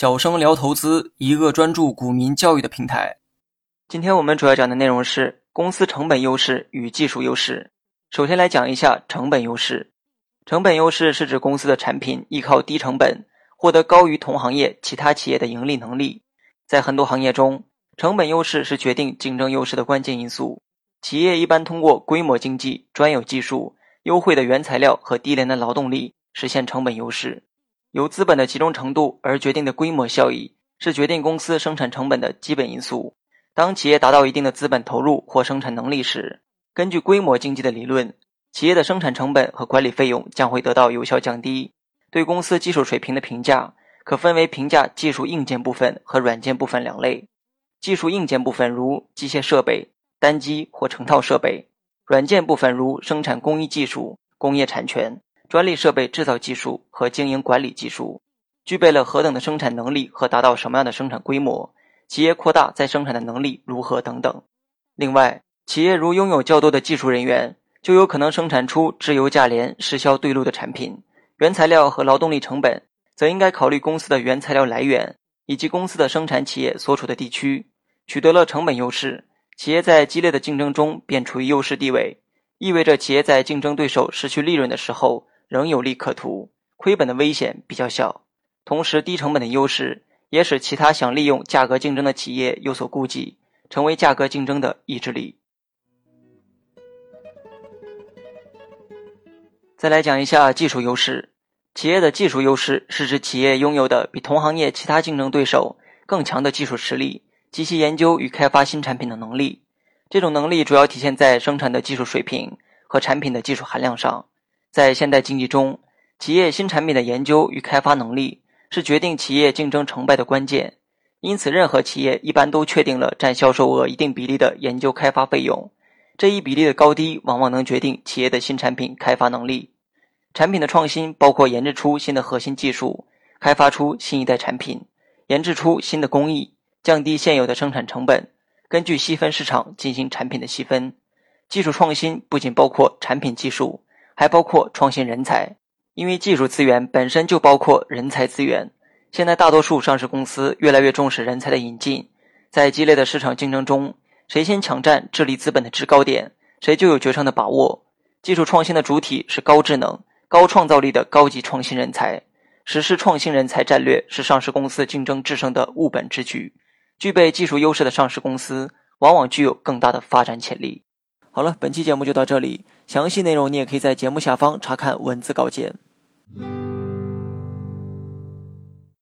小生聊投资，一个专注股民教育的平台。今天我们主要讲的内容是公司成本优势与技术优势。首先来讲一下成本优势。成本优势是指公司的产品依靠低成本获得高于同行业其他企业的盈利能力。在很多行业中，成本优势是决定竞争优势的关键因素。企业一般通过规模经济、专有技术、优惠的原材料和低廉的劳动力实现成本优势。由资本的集中程度而决定的规模效益，是决定公司生产成本的基本因素。当企业达到一定的资本投入或生产能力时，根据规模经济的理论，企业的生产成本和管理费用将会得到有效降低。对公司技术水平的评价可分为评价技术硬件部分和软件部分两类。技术硬件部分如机械设备、单机或成套设备；软件部分如生产工艺技术、工业产权。专利设备制造技术和经营管理技术，具备了何等的生产能力和达到什么样的生产规模，企业扩大再生产的能力如何等等。另外，企业如拥有较多的技术人员，就有可能生产出质优价廉、适销对路的产品。原材料和劳动力成本，则应该考虑公司的原材料来源以及公司的生产企业所处的地区。取得了成本优势，企业在激烈的竞争中便处于优势地位，意味着企业在竞争对手失去利润的时候。仍有利可图，亏本的危险比较小。同时，低成本的优势也使其他想利用价格竞争的企业有所顾忌，成为价格竞争的意志力。再来讲一下技术优势。企业的技术优势是指企业拥有的比同行业其他竞争对手更强的技术实力及其研究与开发新产品的能力。这种能力主要体现在生产的技术水平和产品的技术含量上。在现代经济中，企业新产品的研究与开发能力是决定企业竞争成败的关键。因此，任何企业一般都确定了占销售额一定比例的研究开发费用。这一比例的高低，往往能决定企业的新产品开发能力。产品的创新包括研制出新的核心技术，开发出新一代产品，研制出新的工艺，降低现有的生产成本，根据细分市场进行产品的细分。技术创新不仅包括产品技术。还包括创新人才，因为技术资源本身就包括人才资源。现在大多数上市公司越来越重视人才的引进，在激烈的市场竞争中，谁先抢占智力资本的制高点，谁就有决胜的把握。技术创新的主体是高智能、高创造力的高级创新人才，实施创新人才战略是上市公司竞争制胜的务本之举。具备技术优势的上市公司，往往具有更大的发展潜力。好了，本期节目就到这里。详细内容你也可以在节目下方查看文字稿件。